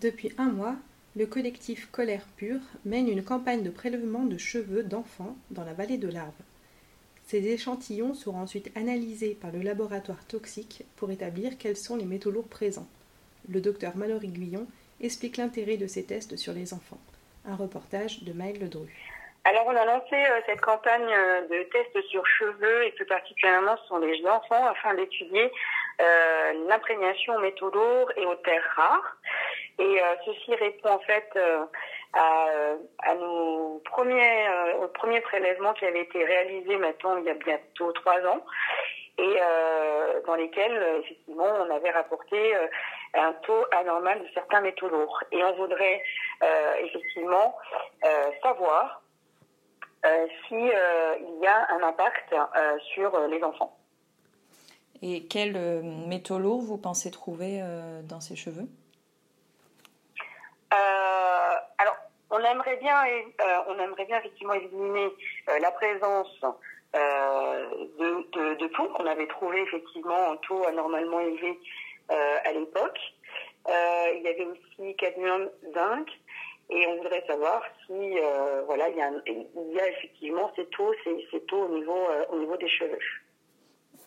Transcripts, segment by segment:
Depuis un mois, le collectif Colère Pure mène une campagne de prélèvement de cheveux d'enfants dans la vallée de l'Arve. Ces échantillons seront ensuite analysés par le laboratoire toxique pour établir quels sont les métaux lourds présents. Le docteur Mallory Guyon explique l'intérêt de ces tests sur les enfants. Un reportage de Maëlle Ledru. Alors, on a lancé euh, cette campagne euh, de tests sur cheveux et plus particulièrement sur les enfants afin d'étudier euh, l'imprégnation aux métaux lourds et aux terres rares. Et euh, ceci répond en fait euh, à, à, nos premiers, euh, prélèvements qui avaient été réalisés maintenant il y a bientôt trois ans et dans lesquels effectivement on avait rapporté un taux anormal de certains métaux lourds. Et on voudrait effectivement savoir euh, si euh, il y a un impact euh, sur les enfants. Et quels métaux lourds vous pensez trouver dans ces cheveux Alors, on aimerait bien, on aimerait bien effectivement éliminer la présence de, de, de taux qu'on avait trouvé effectivement un taux anormalement élevé à l'époque. il y avait aussi cadmium, zinc. Et on voudrait savoir si euh, voilà il y, a, effectivement ces taux, ces, ces au niveau, euh, au niveau des cheveux.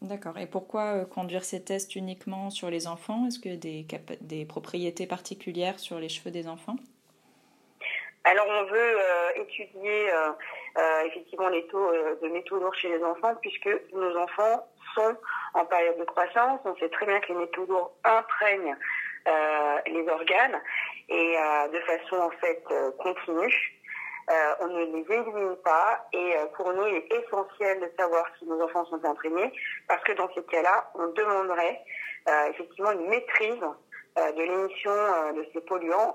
D'accord. Et pourquoi euh, conduire ces tests uniquement sur les enfants? Est-ce que des, des propriétés particulières sur les cheveux des enfants? Alors on veut étudier effectivement les taux de métaux lourds chez les enfants puisque nos enfants sont en période de croissance. On sait très bien que les métaux lourds imprègnent les organes et euh, de façon en fait euh, continue. Euh, on ne les élimine pas et pour nous il est essentiel de savoir si nos enfants sont imprégnés parce que dans ces cas-là on demanderait effectivement une maîtrise de l'émission de ces polluants